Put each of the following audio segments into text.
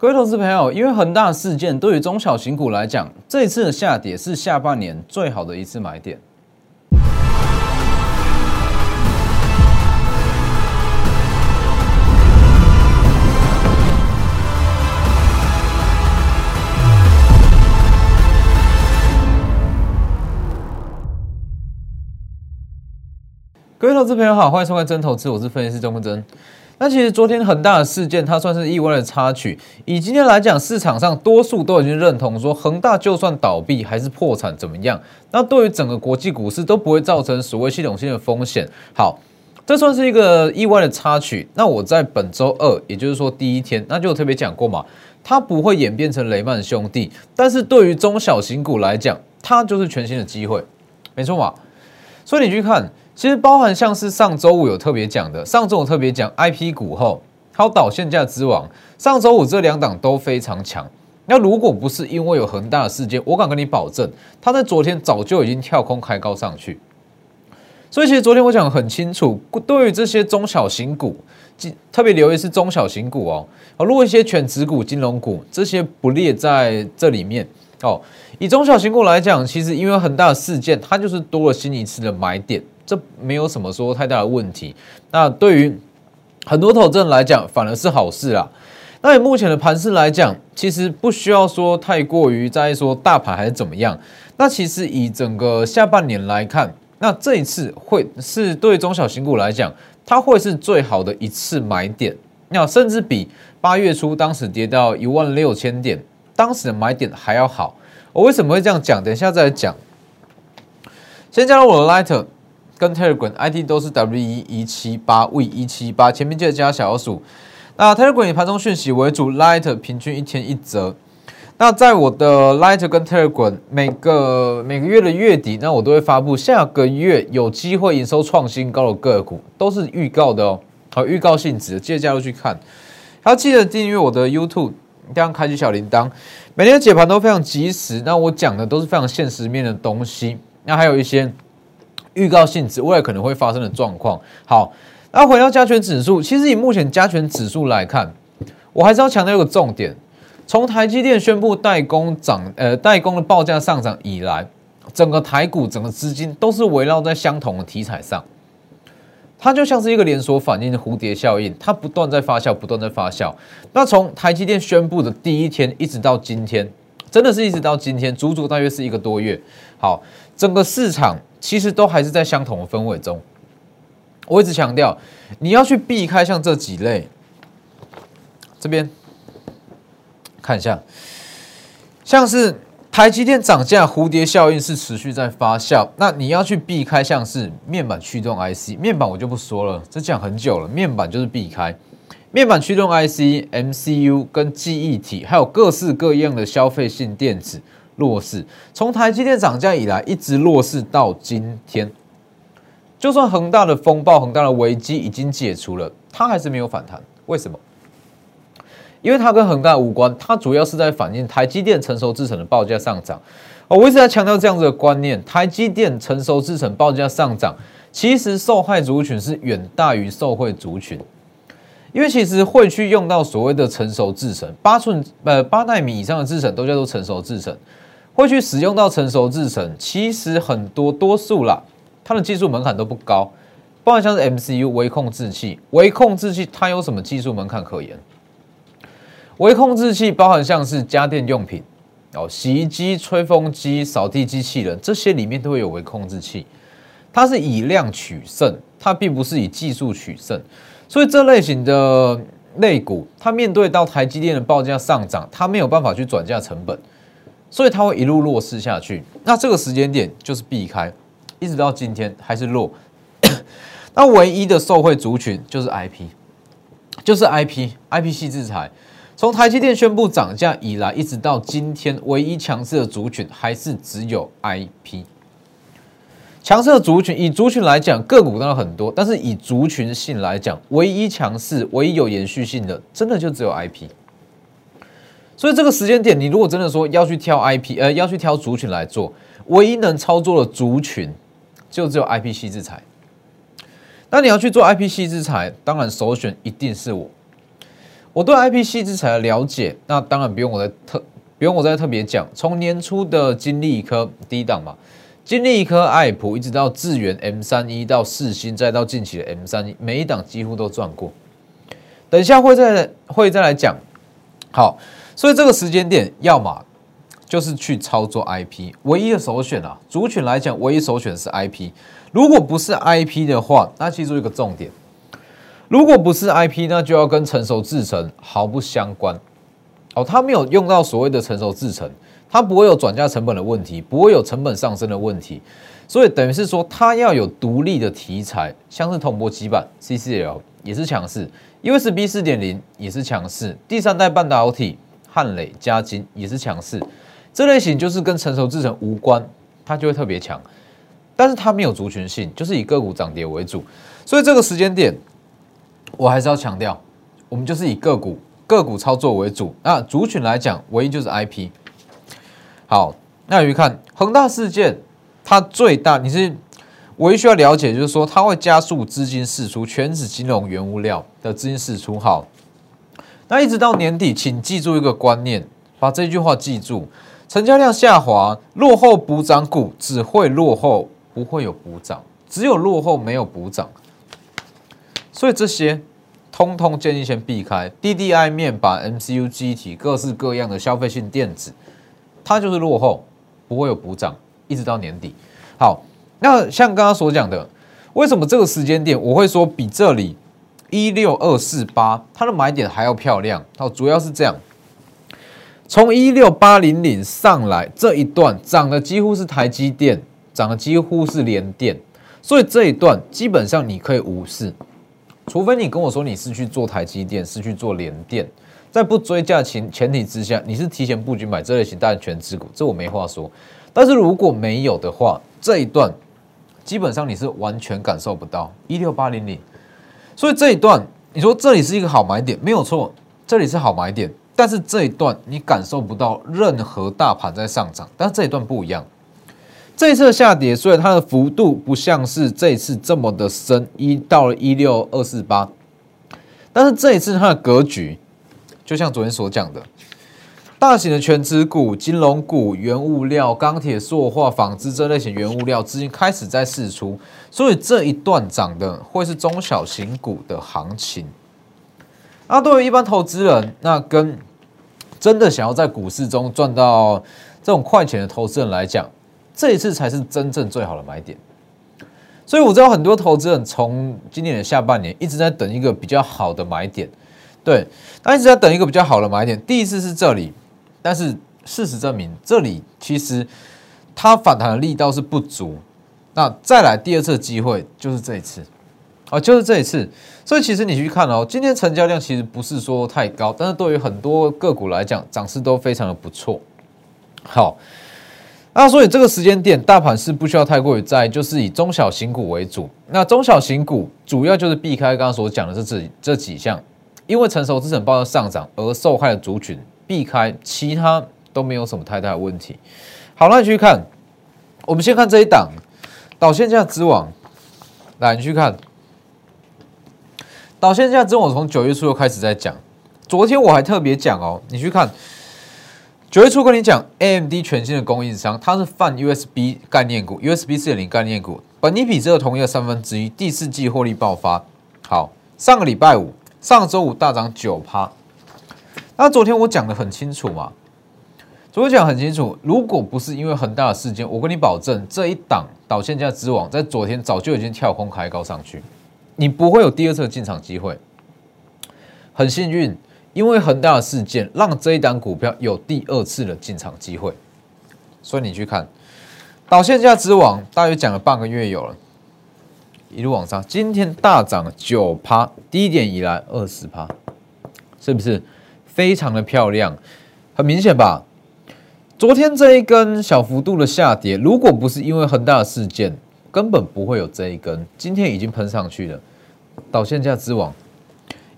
各位投资朋友，因为恒大事件对于中小型股来讲，这一次的下跌是下半年最好的一次买点。各位投资朋友好，欢迎收看真投资，我是分析师钟文真。那其实昨天很大的事件，它算是意外的插曲。以今天来讲，市场上多数都已经认同说，恒大就算倒闭还是破产怎么样？那对于整个国际股市都不会造成所谓系统性的风险。好，这算是一个意外的插曲。那我在本周二，也就是说第一天，那就特别讲过嘛，它不会演变成雷曼兄弟。但是对于中小型股来讲，它就是全新的机会，没错嘛。所以你去看。其实包含像是上周五有特别讲的，上周五特别讲 I P 股后，还有导线价之王，上周五这两档都非常强。那如果不是因为有恒大的事件，我敢跟你保证，它在昨天早就已经跳空开高上去。所以其实昨天我讲很清楚，对于这些中小型股，特别留意是中小型股哦。如果一些全职股、金融股这些不列在这里面哦，以中小型股来讲，其实因为恒大的事件，它就是多了新一次的买点。这没有什么说太大的问题。那对于很多投资人来讲，反而是好事啦。那以目前的盘势来讲，其实不需要说太过于在意说大盘还是怎么样。那其实以整个下半年来看，那这一次会是对中小型股来讲，它会是最好的一次买点。那甚至比八月初当时跌到一万六千点，当时的买点还要好。我为什么会这样讲？等一下再来讲。先加入我的 Lighter。跟 Telegram ID 都是 W 一一七八 V 一七八，前面记得加小数。那 Telegram 以盘中讯息为主，Light 平均一天一折。那在我的 Light 跟 Telegram 每个每个月的月底，那我都会发布下个月有机会营收创新高的个股，都是预告的哦，好预告性质，记得加入去看。还要记得订阅我的 YouTube，这样开启小铃铛，每天解盘都非常及时。那我讲的都是非常现实面的东西，那还有一些。预告性质，未来可能会发生的状况。好，那回到加权指数，其实以目前加权指数来看，我还是要强调一个重点：从台积电宣布代工涨，呃，代工的报价上涨以来，整个台股整个资金都是围绕在相同的题材上，它就像是一个连锁反应的蝴蝶效应，它不断在发酵，不断在发酵。那从台积电宣布的第一天一直到今天，真的是一直到今天，足足大约是一个多月。好，整个市场。其实都还是在相同的氛围中。我一直强调，你要去避开像这几类。这边看一下，像是台积电涨价，蝴蝶效应是持续在发酵。那你要去避开像是面板驱动 IC，面板我就不说了，这讲很久了。面板就是避开面板驱动 IC、MCU 跟记忆体，还有各式各样的消费性电子。弱势，从台积电涨价以来一直弱势到今天。就算恒大的风暴、恒大的危机已经解除了，它还是没有反弹。为什么？因为它跟恒大无关，它主要是在反映台积电成熟制程的报价上涨。我一直在强调这样子的观念：台积电成熟制程报价上涨，其实受害族群是远大于受惠族群。因为其实会去用到所谓的成熟制程，八寸呃八纳米以上的制程都叫做成熟制程。会去使用到成熟制程，其实很多多数啦，它的技术门槛都不高，包含像是 MCU 微控制器，微控制器它有什么技术门槛可言？微控制器包含像是家电用品哦，洗衣机、吹风机、扫地机器人这些里面都会有微控制器，它是以量取胜，它并不是以技术取胜，所以这类型的类股，它面对到台积电的报价上涨，它没有办法去转嫁成本。所以它会一路弱势下去，那这个时间点就是避开，一直到今天还是弱。那唯一的受惠族群就是 IP，就是 IP，IP 系制裁。从台积电宣布涨价以来，一直到今天，唯一强势的族群还是只有 IP。强势的族群，以族群来讲，个股当然很多，但是以族群性来讲，唯一强势、唯一有延续性的，真的就只有 IP。所以这个时间点，你如果真的说要去挑 IP，呃，要去挑族群来做，唯一能操作的族群就只有 IP 系制裁。那你要去做 IP 系制裁，当然首选一定是我。我对 IP 细制材的了解，那当然不用我再特不用我再特别讲。从年初的金立科低档嘛，金立科、爱普，一直到智源 M 三一到四星，再到近期的 M 三一，每一档几乎都赚过。等一下会再会再来讲。好，所以这个时间点，要么就是去操作 IP，唯一的首选啊，族群来讲，唯一首选是 IP。如果不是 IP 的话，那记住一个重点。如果不是 IP，那就要跟成熟制程毫不相关。哦，它没有用到所谓的成熟制程，它不会有转嫁成本的问题，不会有成本上升的问题。所以等于是说，它要有独立的题材，像是铜箔基板 CCL 也是强势，USB 四点零也是强势，第三代半导体汉磊、嘉金也是强势。这类型就是跟成熟制程无关，它就会特别强。但是它没有族群性，就是以个股涨跌为主。所以这个时间点。我还是要强调，我们就是以个股个股操作为主。那族群来讲，唯一就是 IP。好，那你看恒大事件，它最大你是唯一需要了解，就是说它会加速资金释出，全指金融原物料的资金释出。好，那一直到年底，请记住一个观念，把这句话记住：成交量下滑，落后补涨股只会落后，不会有补涨，只有落后没有补涨。所以这些通通建议先避开。DDI 面板、MCU 机体、各式各样的消费性电子，它就是落后，不会有补涨，一直到年底。好，那像刚刚所讲的，为什么这个时间点我会说比这里一六二四八它的买点还要漂亮？好，主要是这样，从一六八零零上来这一段涨的几乎是台积电，涨的几乎是联电，所以这一段基本上你可以无视。除非你跟我说你是去做台积电，是去做联电，在不追价前前提之下，你是提前布局买这类型大全资股，这我没话说。但是如果没有的话，这一段基本上你是完全感受不到一六八零零。所以这一段你说这里是一个好买点，没有错，这里是好买点。但是这一段你感受不到任何大盘在上涨，但是这一段不一样。这一次下跌，虽然它的幅度不像是这一次这么的深，一到了一六二四八，但是这一次它的格局，就像昨天所讲的，大型的全资股、金融股、原物料、钢铁、塑化、纺织这类型原物料资金开始在释出，所以这一段涨的会是中小型股的行情。那对于一般投资人，那跟真的想要在股市中赚到这种快钱的投资人来讲，这一次才是真正最好的买点，所以我知道很多投资人从今年的下半年一直在等一个比较好的买点，对，他一直在等一个比较好的买点。第一次是这里，但是事实证明，这里其实它反弹的力道是不足。那再来第二次机会就是这一次，啊，就是这一次。所以其实你去看哦，今天成交量其实不是说太高，但是对于很多个股来讲，涨势都非常的不错。好。那所以这个时间点，大盘是不需要太过于在意，就是以中小型股为主。那中小型股主要就是避开刚刚所讲的这这这几项，因为成熟资产报的上涨而受害的族群，避开其他都没有什么太大的问题。好，那你去看，我们先看这一档导线价之王，来你去看导线价之王，从九月初就开始在讲，昨天我还特别讲哦，你去看。九月初跟你讲，AMD 全新的供应商，它是泛 USB 概念股，USB 四点零概念股，本尼比这个同业三分之一，第四季获利爆发。好，上个礼拜五，上周五大涨九趴。那昨天我讲的很清楚嘛？昨天讲很清楚，如果不是因为很大的事件，我跟你保证，这一档导线价之王在昨天早就已经跳空开高上去，你不会有第二次进场机会。很幸运。因为恒大的事件，让这一档股票有第二次的进场机会，所以你去看导线价之王，大约讲了半个月有了，一路往上，今天大涨九趴，低点以来二十趴，是不是非常的漂亮？很明显吧？昨天这一根小幅度的下跌，如果不是因为恒大的事件，根本不会有这一根，今天已经喷上去了，导线价之王。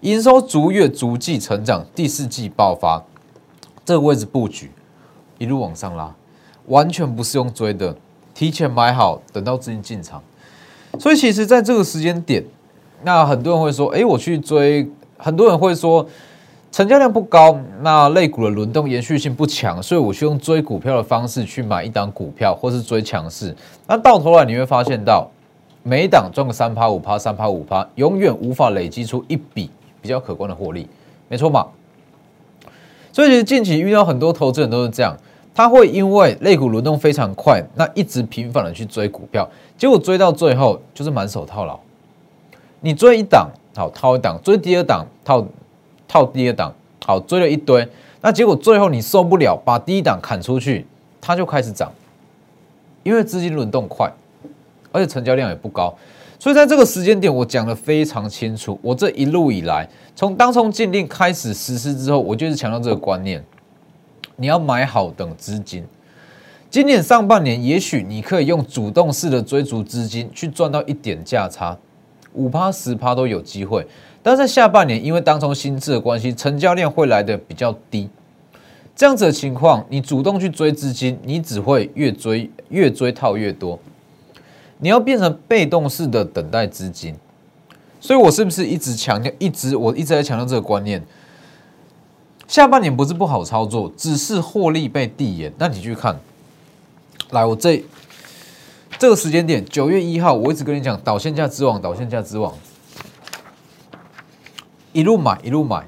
营收逐月逐季成长，第四季爆发，这个位置布局一路往上拉，完全不是用追的，提前买好，等到资金进场。所以其实，在这个时间点，那很多人会说：“哎，我去追。”很多人会说：“成交量不高，那类股的轮动延续性不强，所以我去用追股票的方式去买一档股票，或是追强势。那到头来你会发现到，每一档赚个三趴五趴三趴五趴，永远无法累积出一笔比较可观的获利，没错嘛？所以其实近期遇到很多投资人都是这样，他会因为类股轮动非常快，那一直频繁的去追股票，结果追到最后就是满手套牢。你追一档好套一档，追第二档套。套第二档，好追了一堆，那结果最后你受不了，把第一档砍出去，它就开始涨，因为资金轮动快，而且成交量也不高，所以在这个时间点，我讲的非常清楚。我这一路以来，从当从禁令开始实施之后，我就是强调这个观念：你要买好等资金。今年上半年，也许你可以用主动式的追逐资金去赚到一点价差，五趴十趴都有机会。但在下半年，因为当中新制的关系，成交量会来的比较低，这样子的情况，你主动去追资金，你只会越追越追套越多，你要变成被动式的等待资金。所以我是不是一直强调，一直我一直在强调这个观念？下半年不是不好操作，只是获利被递延。那你去看，来，我这这个时间点，九月一号，我一直跟你讲导线价之王，导线价之王。一路买一路买，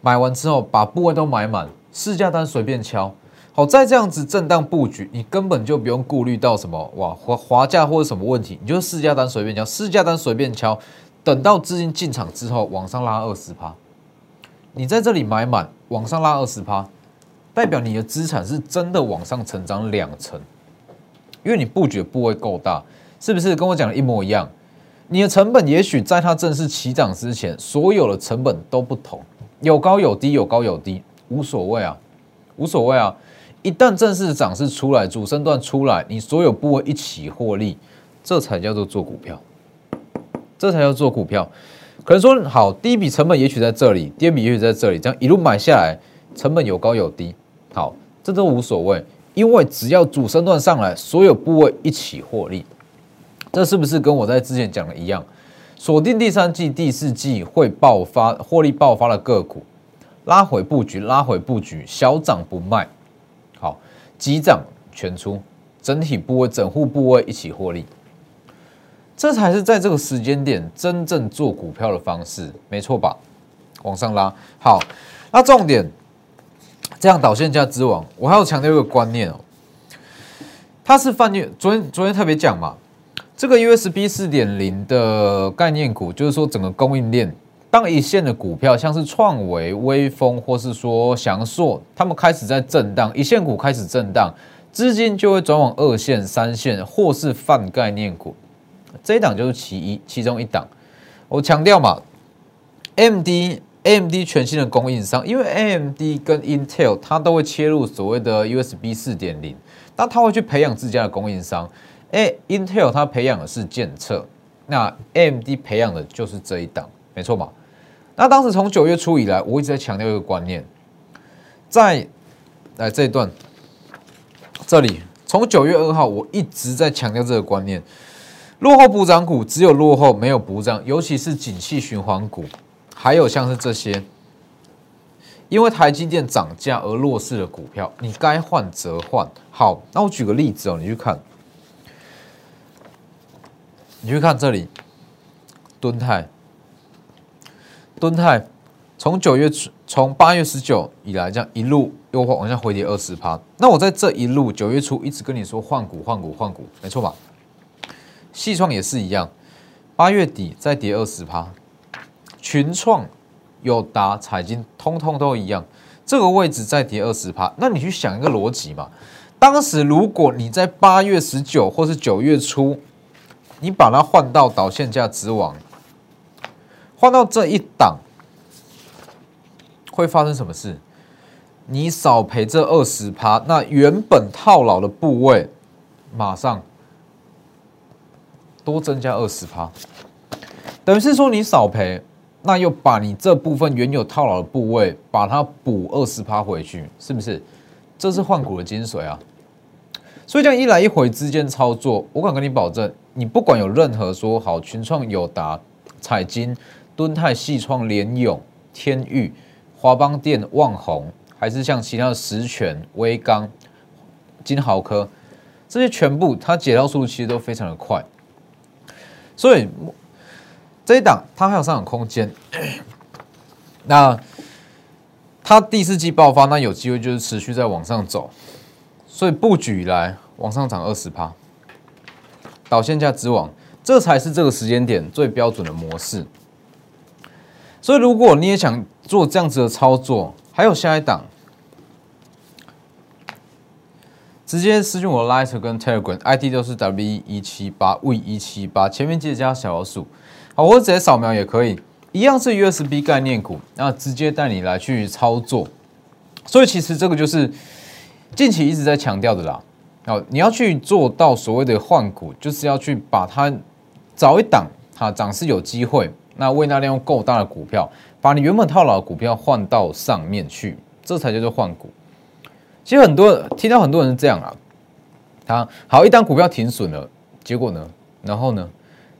买完之后把部位都买满，市价单随便敲。好，在这样子震荡布局，你根本就不用顾虑到什么哇滑滑价或者什么问题，你就市价单随便敲，市价单随便敲。等到资金进场之后，往上拉二十趴，你在这里买满，往上拉二十趴，代表你的资产是真的往上成长两成，因为你布局部位够大，是不是跟我讲的一模一样？你的成本也许在它正式起涨之前，所有的成本都不同，有高有低，有高有低，无所谓啊，无所谓啊。一旦正式涨势出来，主升段出来，你所有部位一起获利，这才叫做做股票，这才叫做股票。可能说好，第一笔成本也许在这里，第二笔也许在这里，这样一路买下来，成本有高有低，好，这都无所谓，因为只要主升段上来，所有部位一起获利。这是不是跟我在之前讲的一样？锁定第三季、第四季会爆发获利爆发的个股，拉回布局，拉回布局，小涨不卖，好，急涨全出，整体部位、整户部位一起获利，这才是在这个时间点真正做股票的方式，没错吧？往上拉，好，那重点，这样导线价之王，我还要强调一个观念哦，它是泛虐，昨天昨天特别讲嘛。这个 USB 四点零的概念股，就是说整个供应链，当一线的股票，像是创维、微风，或是说翔硕，他们开始在震荡，一线股开始震荡，资金就会转往二线、三线，或是泛概念股。这一档就是其一，其中一档。我强调嘛，MD。AMD 全新的供应商，因为 AMD 跟 Intel 它都会切入所谓的 USB 四点零，那它会去培养自家的供应商。哎，Intel 它培养的是检测，那 AMD 培养的就是这一档，没错吧？那当时从九月初以来，我一直在强调一个观念，在来这一段，这里从九月二号，我一直在强调这个观念：落后补涨股只有落后没有补涨，尤其是景气循环股，还有像是这些，因为台积电涨价而弱势的股票，你该换则换。好，那我举个例子哦，你去看。你去看这里，敦泰，敦泰从九月从八月十九以来，这样一路又往下回跌二十趴。那我在这一路九月初一直跟你说换股换股换股，没错吧？细创也是一样，八月底再跌二十趴，群创、友达、彩金，通通都一样，这个位置再跌二十趴。那你去想一个逻辑嘛？当时如果你在八月十九或是九月初，你把它换到导线价之王，换到这一档，会发生什么事？你少赔这二十趴，那原本套牢的部位，马上多增加二十趴，等于是说你少赔，那又把你这部分原有套牢的部位，把它补二十趴回去，是不是？这是换股的精髓啊！所以这样一来一回之间操作，我敢跟你保证。你不管有任何说好群创、友达、彩金、敦泰、细创、联永、天域、华邦电、旺宏，还是像其他的实权、威刚、金豪科，这些全部它解套速度其实都非常的快，所以这一档它还有上涨空间。那它第四季爆发，那有机会就是持续在往上走，所以布局以来往上涨二十趴，导线价之王，这才是这个时间点最标准的模式。所以如果你也想做这样子的操作，还有下一档，直接私信我的 Light 跟 Telegram ID 都是 W 一七八 V 一七八，前面记得加小老鼠，好，我直接扫描也可以。一样是 USB 概念股，那直接带你来去操作，所以其实这个就是近期一直在强调的啦。哦，你要去做到所谓的换股，就是要去把它找一档哈涨势有机会，那未纳量够大的股票，把你原本套牢的股票换到上面去，这才叫做换股。其实很多听到很多人是这样啊，他好一档股票停损了，结果呢，然后呢，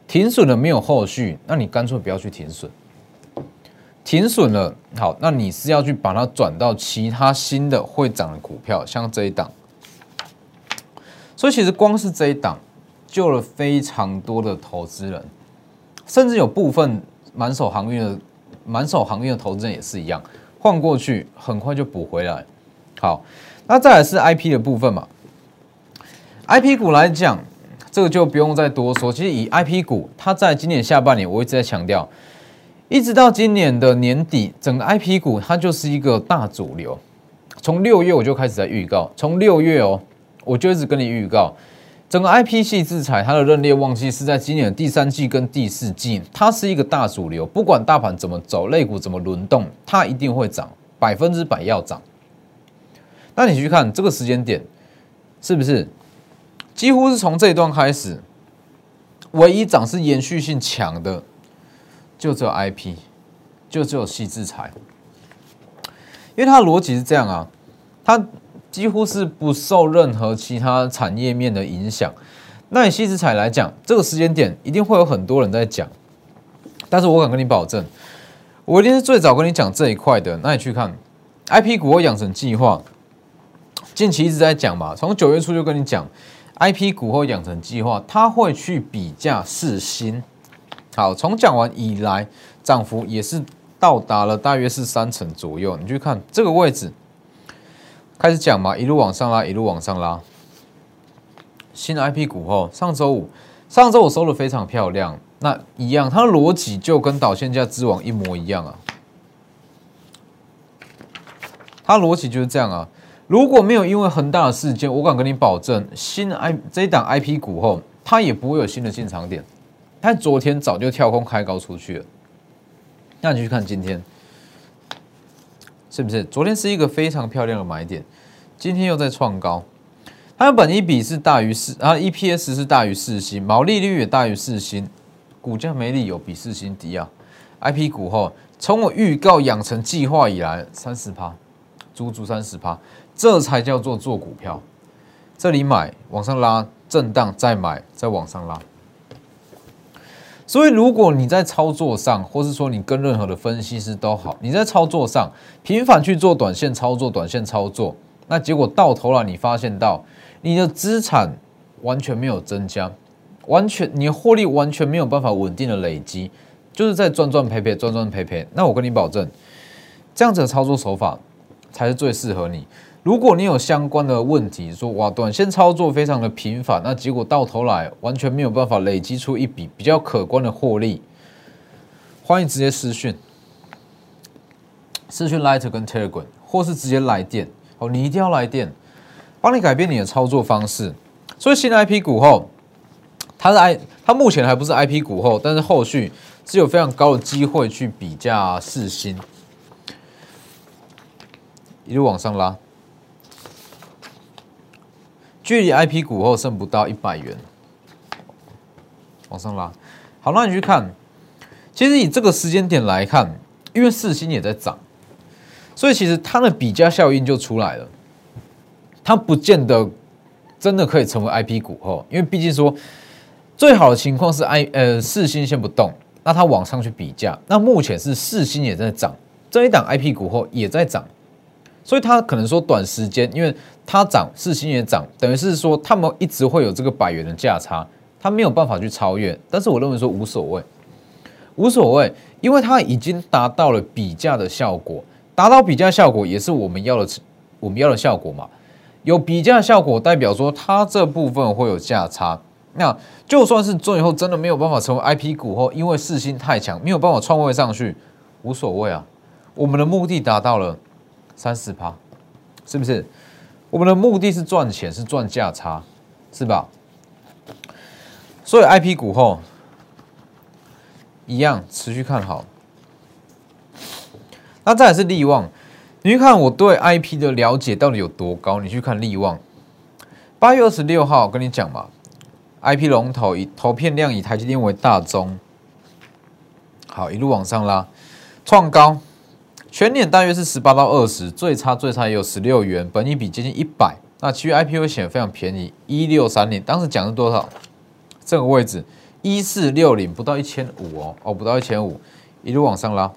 停损了没有后续，那你干脆不要去停损。停损了，好，那你是要去把它转到其他新的会涨的股票，像这一档。所以其实光是这一档救了非常多的投资人，甚至有部分满手航运的满手航运的投资人也是一样，换过去很快就补回来。好，那再来是 I P 的部分嘛，I P 股来讲，这个就不用再多说。其实以 I P 股，它在今年下半年，我一直在强调。一直到今年的年底，整个 I P 股它就是一个大主流。从六月我就开始在预告，从六月哦，我就一直跟你预告，整个 I P 系制裁它的认列旺季是在今年的第三季跟第四季，它是一个大主流。不管大盘怎么走，类股怎么轮动，它一定会涨，百分之百要涨。那你去看这个时间点，是不是几乎是从这一段开始，唯一涨是延续性强的？就只有 IP，就只有细制裁，因为它的逻辑是这样啊，它几乎是不受任何其他产业面的影响。那以细制裁来讲，这个时间点一定会有很多人在讲，但是我敢跟你保证，我一定是最早跟你讲这一块的。那你去看 IP 股或养成计划，近期一直在讲嘛，从九月初就跟你讲 IP 股后养成计划，它会去比价试新。好，从讲完以来，涨幅也是到达了大约是三成左右。你去看这个位置，开始讲嘛，一路往上拉，一路往上拉。新 IP 股后，上周五，上周我收的非常漂亮。那一样，它的逻辑就跟导线价之王一模一样啊。它逻辑就是这样啊。如果没有因为恒大的事件，我敢跟你保证，新 I 这一档 IP 股后，它也不会有新的进场点。它昨天早就跳空开高出去了，那你去看今天，是不是？昨天是一个非常漂亮的买点，今天又在创高。它的本一比是大于四，啊，EPS 是大于四星，毛利率也大于四星，股价没理由比四星低啊。IP 股后，从我预告养成计划以来，三十趴，足足三十趴，这才叫做做股票。这里买，往上拉，震荡再买，再往上拉。所以，如果你在操作上，或是说你跟任何的分析师都好，你在操作上频繁去做短线操作、短线操作，那结果到头来你发现到你的资产完全没有增加，完全你的获利完全没有办法稳定的累积，就是在赚赚赔赔、赚赚赔赔。那我跟你保证，这样子的操作手法才是最适合你。如果你有相关的问题，说哇，短线操作非常的频繁，那结果到头来完全没有办法累积出一笔比较可观的获利，欢迎直接私讯，私讯 Lighter 跟 Telegram，或是直接来电哦，你一定要来电，帮你改变你的操作方式。所以新的 IP 股后，它是 I，它目前还不是 IP 股后，但是后续是有非常高的机会去比价试新，一路往上拉。距离 I P 股后剩不到一百元，往上拉。好，那你去看，其实以这个时间点来看，因为四星也在涨，所以其实它的比价效应就出来了。它不见得真的可以成为 I P 股后，因为毕竟说最好的情况是 I 呃四星先不动，那它往上去比价。那目前是四星也在涨，这一档 IP 股后也在涨，所以它可能说短时间，因为它涨，四星也涨，等于是说他们一直会有这个百元的价差，它没有办法去超越。但是我认为说无所谓，无所谓，因为它已经达到了比价的效果，达到比价效果也是我们要的，我们要的效果嘛。有比价效果，代表说它这部分会有价差。那就算是最后真的没有办法成为 IP 股后，因为四星太强，没有办法创位上去，无所谓啊。我们的目的达到了三四趴，是不是？我们的目的是赚钱，是赚价差，是吧？所以 IP 股后一样持续看好。那再来是利旺，你去看我对 IP 的了解到底有多高？你去看利旺，八月二十六号跟你讲嘛，IP 龙头以投片量以台积电为大宗，好一路往上拉，创高。全年大约是十八到二十，最差最差也有十六元，本益比接近一百。那其余 IPO 显得非常便宜，一六三零，当时讲是多少？这个位置一四六零，不到一千五哦，哦，不到一千五，一路往上拉，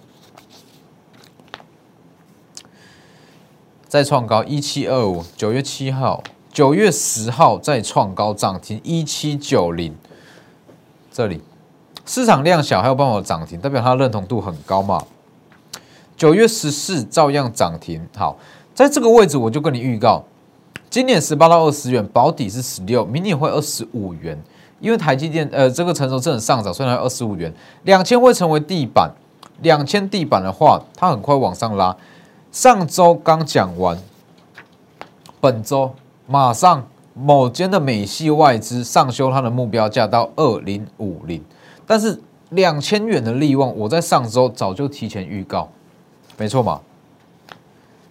再创高一七二五，九月七号、九月十号再创高涨停一七九零，这里市场量小还有办法涨停，代表它的认同度很高嘛？九月十四照样涨停，好，在这个位置我就跟你预告，今年十八到二十元保底是十六，明年会二十五元，因为台积电呃这个成熟正上涨，虽然二十五元，两千会成为地板，两千地板的话，它很快往上拉。上周刚讲完，本周马上某间的美系外资上修它的目标价到二零五零，但是两千元的利旺，我在上周早就提前预告。没错嘛，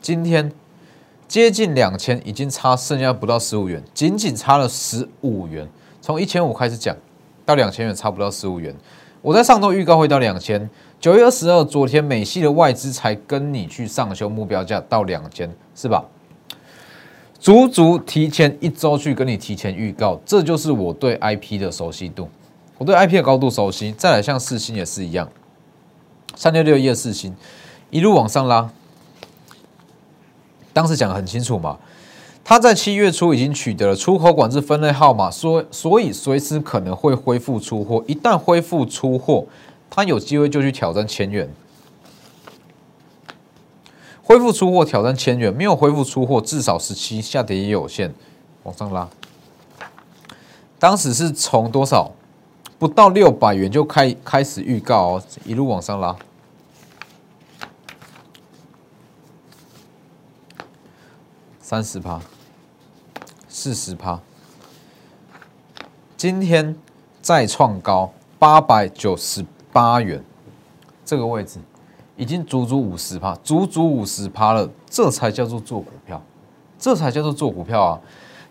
今天接近两千，已经差剩下不到十五元，仅仅差了十五元。从一千五开始讲到两千元，差不到十五元。我在上周预告会到两千，九月二十二，昨天美系的外资才跟你去上修目标价到两千，是吧？足足提前一周去跟你提前预告，这就是我对 IP 的熟悉度，我对 IP 的高度熟悉。再来像四星也是一样，三六六一四星。一路往上拉，当时讲的很清楚嘛，他在七月初已经取得了出口管制分类号码，所所以随时可能会恢复出货，一旦恢复出货，他有机会就去挑战千元。恢复出货挑战千元，没有恢复出货，至少十七下跌也有限，往上拉。当时是从多少不到六百元就开开始预告哦，一路往上拉。三十趴，四十趴，今天再创高八百九十八元，这个位置已经足足五十趴，足足五十趴了，这才叫做做股票，这才叫做做股票啊！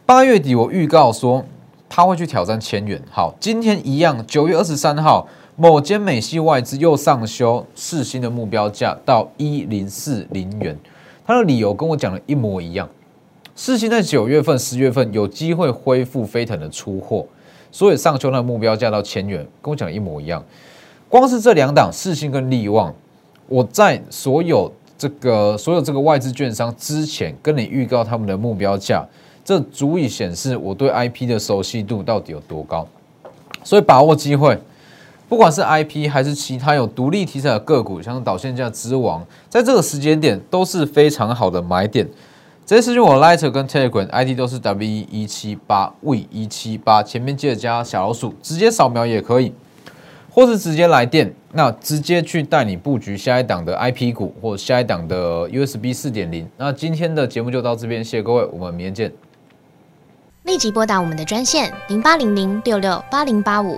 八月底我预告说他会去挑战千元，好，今天一样，九月二十三号，某间美系外资又上修四新的目标价到一零四零元，他的理由跟我讲的一模一样。四星在九月份、十月份有机会恢复飞腾的出货，所以上修那目标价到千元，跟我讲一模一样。光是这两档四星跟利旺，我在所有这个所有这个外资券商之前跟你预告他们的目标价，这足以显示我对 IP 的熟悉度到底有多高。所以把握机会，不管是 IP 还是其他有独立题材的个股，像导线价之王，在这个时间点都是非常好的买点。这些私讯我 Lighter 跟 Telegram ID 都是 W 一七八 V 一七八，前面记得加小老鼠，直接扫描也可以，或是直接来电，那直接去带你布局下一档的 IP 股或下一档的 USB 四点零。那今天的节目就到这边，谢谢各位，我们明天见。立即拨打我们的专线零八零零六六八零八五。